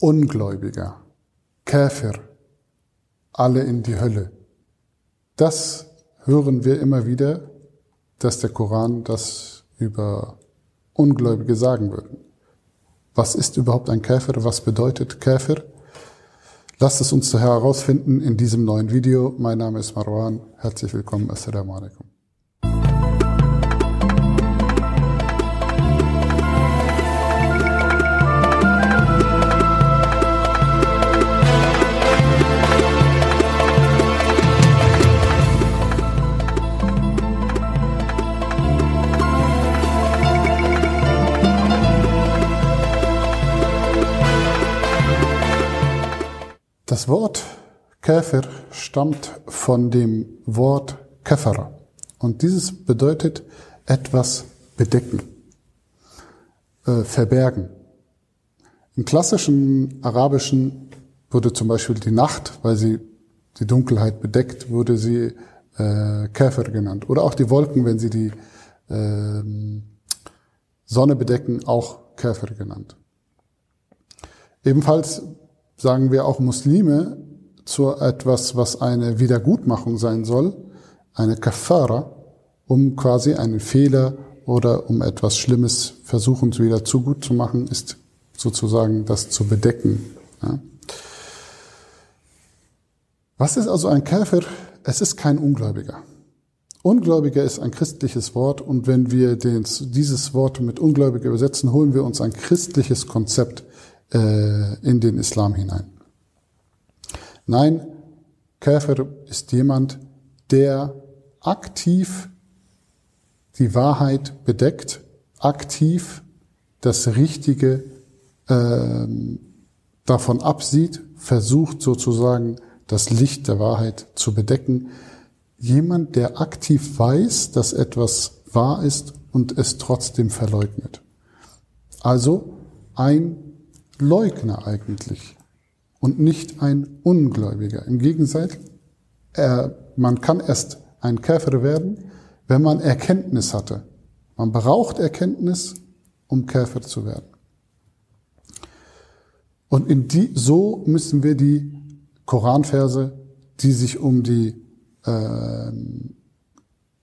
Ungläubiger, Käfer, alle in die Hölle. Das hören wir immer wieder, dass der Koran das über Ungläubige sagen würde. Was ist überhaupt ein Käfer? Was bedeutet Käfer? Lasst es uns daher herausfinden in diesem neuen Video. Mein Name ist Marwan. Herzlich willkommen. Assalamu alaikum. Das Wort Käfer stammt von dem Wort Kafara. Und dieses bedeutet etwas bedecken, äh, verbergen. Im klassischen Arabischen wurde zum Beispiel die Nacht, weil sie die Dunkelheit bedeckt, wurde sie äh, Käfer genannt. Oder auch die Wolken, wenn sie die äh, Sonne bedecken, auch Käfer genannt. Ebenfalls sagen wir auch Muslime zu etwas, was eine Wiedergutmachung sein soll, eine Kafara, um quasi einen Fehler oder um etwas Schlimmes versuchen wieder zu gut zu machen, ist sozusagen das zu bedecken. Ja. Was ist also ein Käfer? Es ist kein Ungläubiger. Ungläubiger ist ein christliches Wort und wenn wir dieses Wort mit Ungläubiger übersetzen, holen wir uns ein christliches Konzept äh, in den Islam hinein. Nein, Käfer ist jemand, der aktiv die Wahrheit bedeckt, aktiv das Richtige äh, davon absieht, versucht sozusagen das Licht der Wahrheit zu bedecken. Jemand, der aktiv weiß, dass etwas wahr ist und es trotzdem verleugnet. Also ein Leugner eigentlich und nicht ein Ungläubiger. Im Gegensatz, er, man kann erst ein Käfer werden, wenn man Erkenntnis hatte. Man braucht Erkenntnis, um Käfer zu werden. Und in die, so müssen wir die Koranverse, die sich um die äh,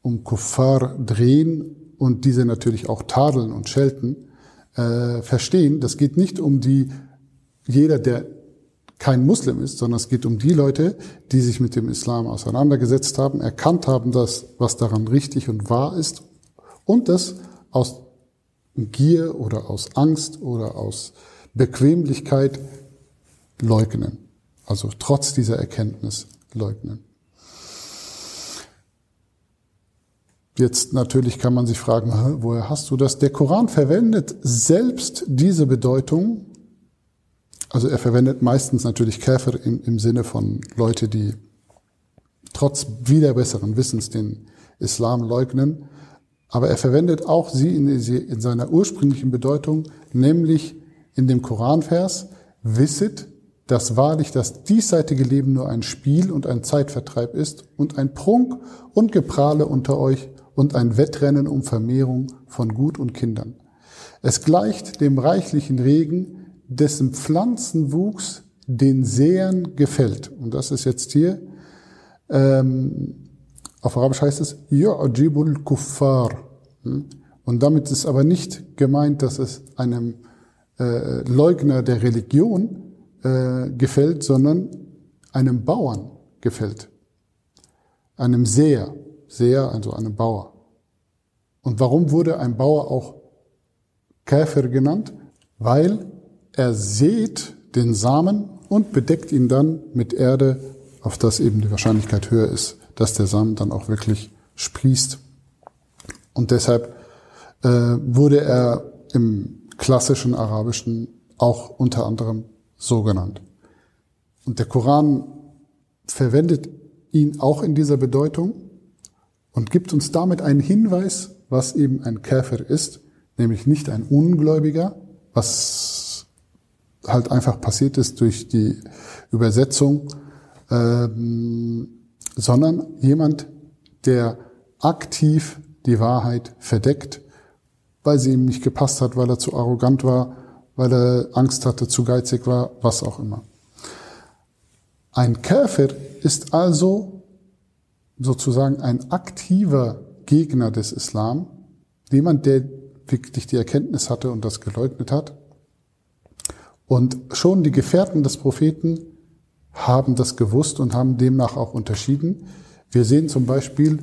um Kuffar drehen und diese natürlich auch tadeln und schelten, äh, verstehen, das geht nicht um die, jeder, der kein Muslim ist, sondern es geht um die Leute, die sich mit dem Islam auseinandergesetzt haben, erkannt haben, dass, was daran richtig und wahr ist und das aus Gier oder aus Angst oder aus Bequemlichkeit leugnen. Also trotz dieser Erkenntnis leugnen. Jetzt natürlich kann man sich fragen, woher hast du das? Der Koran verwendet selbst diese Bedeutung. Also er verwendet meistens natürlich Käfer im, im Sinne von Leute, die trotz wieder besseren Wissens den Islam leugnen. Aber er verwendet auch sie in, in seiner ursprünglichen Bedeutung, nämlich in dem Koranvers, wisset, dass wahrlich das diesseitige Leben nur ein Spiel und ein Zeitvertreib ist und ein Prunk und Geprahle unter euch und ein Wettrennen um Vermehrung von Gut und Kindern. Es gleicht dem reichlichen Regen, dessen Pflanzenwuchs den Sehern gefällt. Und das ist jetzt hier, ähm, auf Arabisch heißt es, Yu'jibul Kuffar. Hm? Und damit ist aber nicht gemeint, dass es einem äh, Leugner der Religion äh, gefällt, sondern einem Bauern gefällt. Einem Seher. Seher, also einem Bauer. Und warum wurde ein Bauer auch Käfer genannt? Weil er sät den Samen und bedeckt ihn dann mit Erde, auf das eben die Wahrscheinlichkeit höher ist, dass der Samen dann auch wirklich sprießt. Und deshalb äh, wurde er im klassischen Arabischen auch unter anderem so genannt. Und der Koran verwendet ihn auch in dieser Bedeutung und gibt uns damit einen Hinweis, was eben ein Käfer ist, nämlich nicht ein Ungläubiger, was halt einfach passiert ist durch die Übersetzung, ähm, sondern jemand, der aktiv die Wahrheit verdeckt, weil sie ihm nicht gepasst hat, weil er zu arrogant war weil er Angst hatte, zu geizig war, was auch immer. Ein Käfer ist also sozusagen ein aktiver Gegner des Islam, jemand, der wirklich die Erkenntnis hatte und das geleugnet hat. Und schon die Gefährten des Propheten haben das gewusst und haben demnach auch unterschieden. Wir sehen zum Beispiel,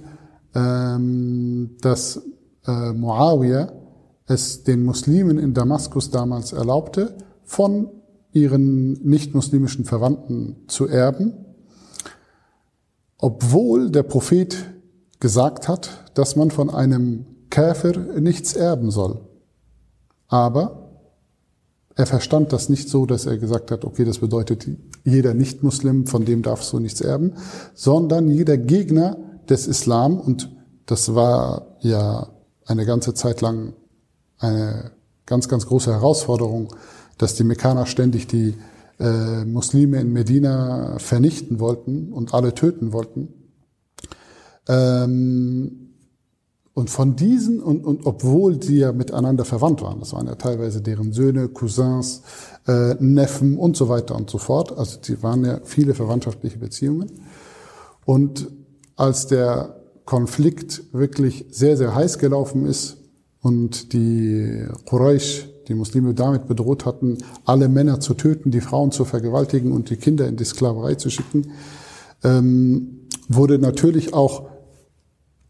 ähm, dass äh, Muawiyah es den Muslimen in Damaskus damals erlaubte, von ihren nicht-muslimischen Verwandten zu erben, obwohl der Prophet gesagt hat, dass man von einem Käfer nichts erben soll. Aber er verstand das nicht so, dass er gesagt hat, okay, das bedeutet, jeder Nicht-Muslim, von dem darfst du nichts erben, sondern jeder Gegner des Islam, und das war ja eine ganze Zeit lang eine ganz, ganz große Herausforderung, dass die Mekkaner ständig die äh, Muslime in Medina vernichten wollten und alle töten wollten. Ähm, und von diesen, und, und obwohl sie ja miteinander verwandt waren, das waren ja teilweise deren Söhne, Cousins, äh, Neffen und so weiter und so fort, also die waren ja viele verwandtschaftliche Beziehungen. Und als der Konflikt wirklich sehr, sehr heiß gelaufen ist und die Quraysh, die Muslime damit bedroht hatten, alle Männer zu töten, die Frauen zu vergewaltigen und die Kinder in die Sklaverei zu schicken, ähm, wurde natürlich auch,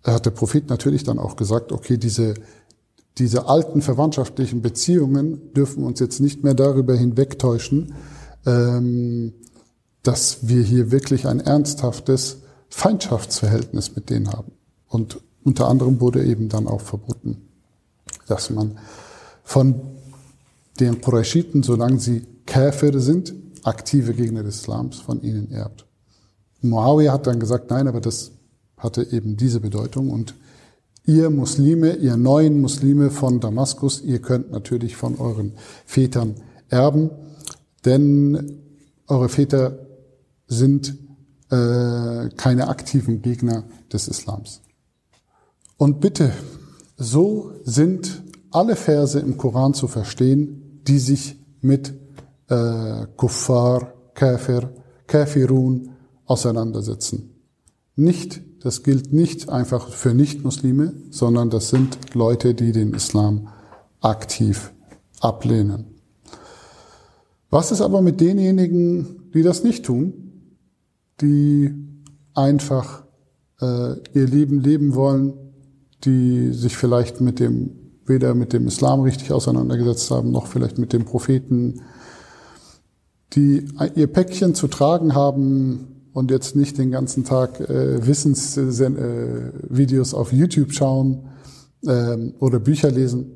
hat der Prophet natürlich dann auch gesagt, okay, diese, diese alten verwandtschaftlichen Beziehungen dürfen uns jetzt nicht mehr darüber hinwegtäuschen, ähm, dass wir hier wirklich ein ernsthaftes Feindschaftsverhältnis mit denen haben. Und unter anderem wurde eben dann auch verboten, dass man von den Qurayshiten, solange sie Käfer sind, aktive Gegner des Islams, von ihnen erbt. Muawiyah hat dann gesagt, nein, aber das hatte eben diese Bedeutung und ihr Muslime, ihr neuen Muslime von Damaskus, ihr könnt natürlich von euren Vätern erben, denn eure Väter sind äh, keine aktiven Gegner des Islams. Und bitte, so sind alle Verse im Koran zu verstehen, die sich mit äh, Kuffar, Kafir, Kafirun auseinandersetzen. Nicht, das gilt nicht einfach für Nichtmuslime, sondern das sind Leute, die den Islam aktiv ablehnen. Was ist aber mit denjenigen, die das nicht tun, die einfach äh, ihr Leben leben wollen, die sich vielleicht mit dem weder mit dem Islam richtig auseinandergesetzt haben, noch vielleicht mit dem Propheten, die ihr Päckchen zu tragen haben und jetzt nicht den ganzen Tag äh, Wissensvideos äh, auf YouTube schauen äh, oder Bücher lesen.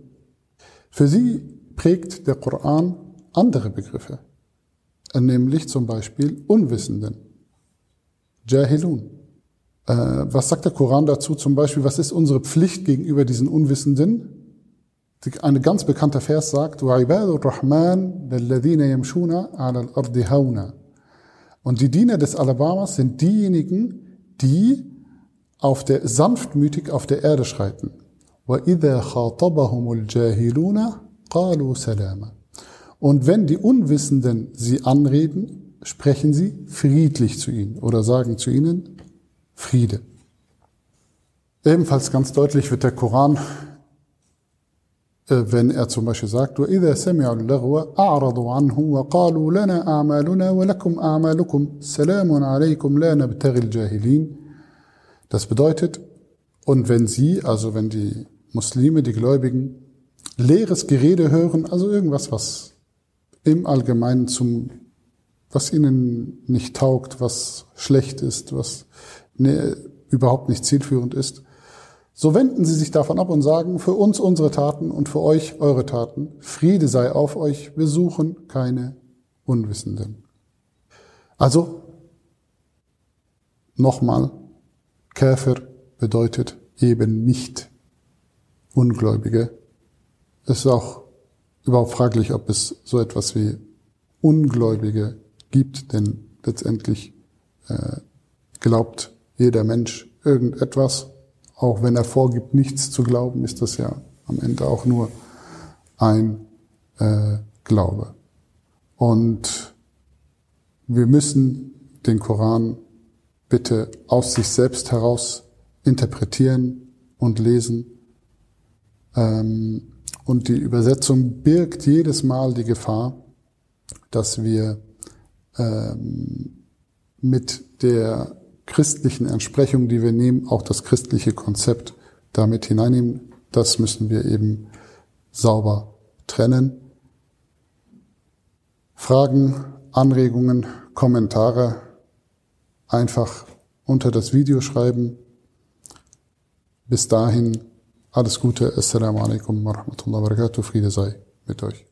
Für sie prägt der Koran andere Begriffe, nämlich zum Beispiel Unwissenden. Jahilun. Äh, was sagt der Koran dazu zum Beispiel? Was ist unsere Pflicht gegenüber diesen Unwissenden? Ein ganz bekannter Vers sagt, rahman Und die Diener des Alabamas sind diejenigen, die auf der, sanftmütig auf der Erde schreiten. Und wenn die Unwissenden sie anreden, sprechen sie friedlich zu ihnen oder sagen zu ihnen Friede. Ebenfalls ganz deutlich wird der Koran, wenn er zum Beispiel sagt, وَإِذَا سَمِعُوا اللَّغْوَ أَعْرَضُوا عَنْهُ وَقَالُوا لَنَا أَعْمَالُنَا وَلَكُمْ أَعْمَالُكُمْ سَلَامٌ عَلَيْكُمْ لَا نَبْتَغِي الْجَاهِلِينَ Das bedeutet, und wenn sie, also wenn die Muslime, die Gläubigen, leeres Gerede hören, also irgendwas, was im Allgemeinen zum was ihnen nicht taugt, was schlecht ist, was ne, überhaupt nicht zielführend ist, so wenden sie sich davon ab und sagen, für uns unsere Taten und für euch eure Taten, Friede sei auf euch, wir suchen keine Unwissenden. Also, nochmal, Käfer bedeutet eben nicht Ungläubige. Es ist auch überhaupt fraglich, ob es so etwas wie Ungläubige gibt, denn letztendlich äh, glaubt jeder Mensch irgendetwas. Auch wenn er vorgibt, nichts zu glauben, ist das ja am Ende auch nur ein äh, Glaube. Und wir müssen den Koran bitte aus sich selbst heraus interpretieren und lesen. Ähm, und die Übersetzung birgt jedes Mal die Gefahr, dass wir ähm, mit der christlichen Entsprechung, die wir nehmen, auch das christliche Konzept damit hineinnehmen. Das müssen wir eben sauber trennen. Fragen, Anregungen, Kommentare einfach unter das Video schreiben. Bis dahin alles Gute. Assalamu alaikum wa rahmatullahi wa barakatuh. Friede sei mit euch.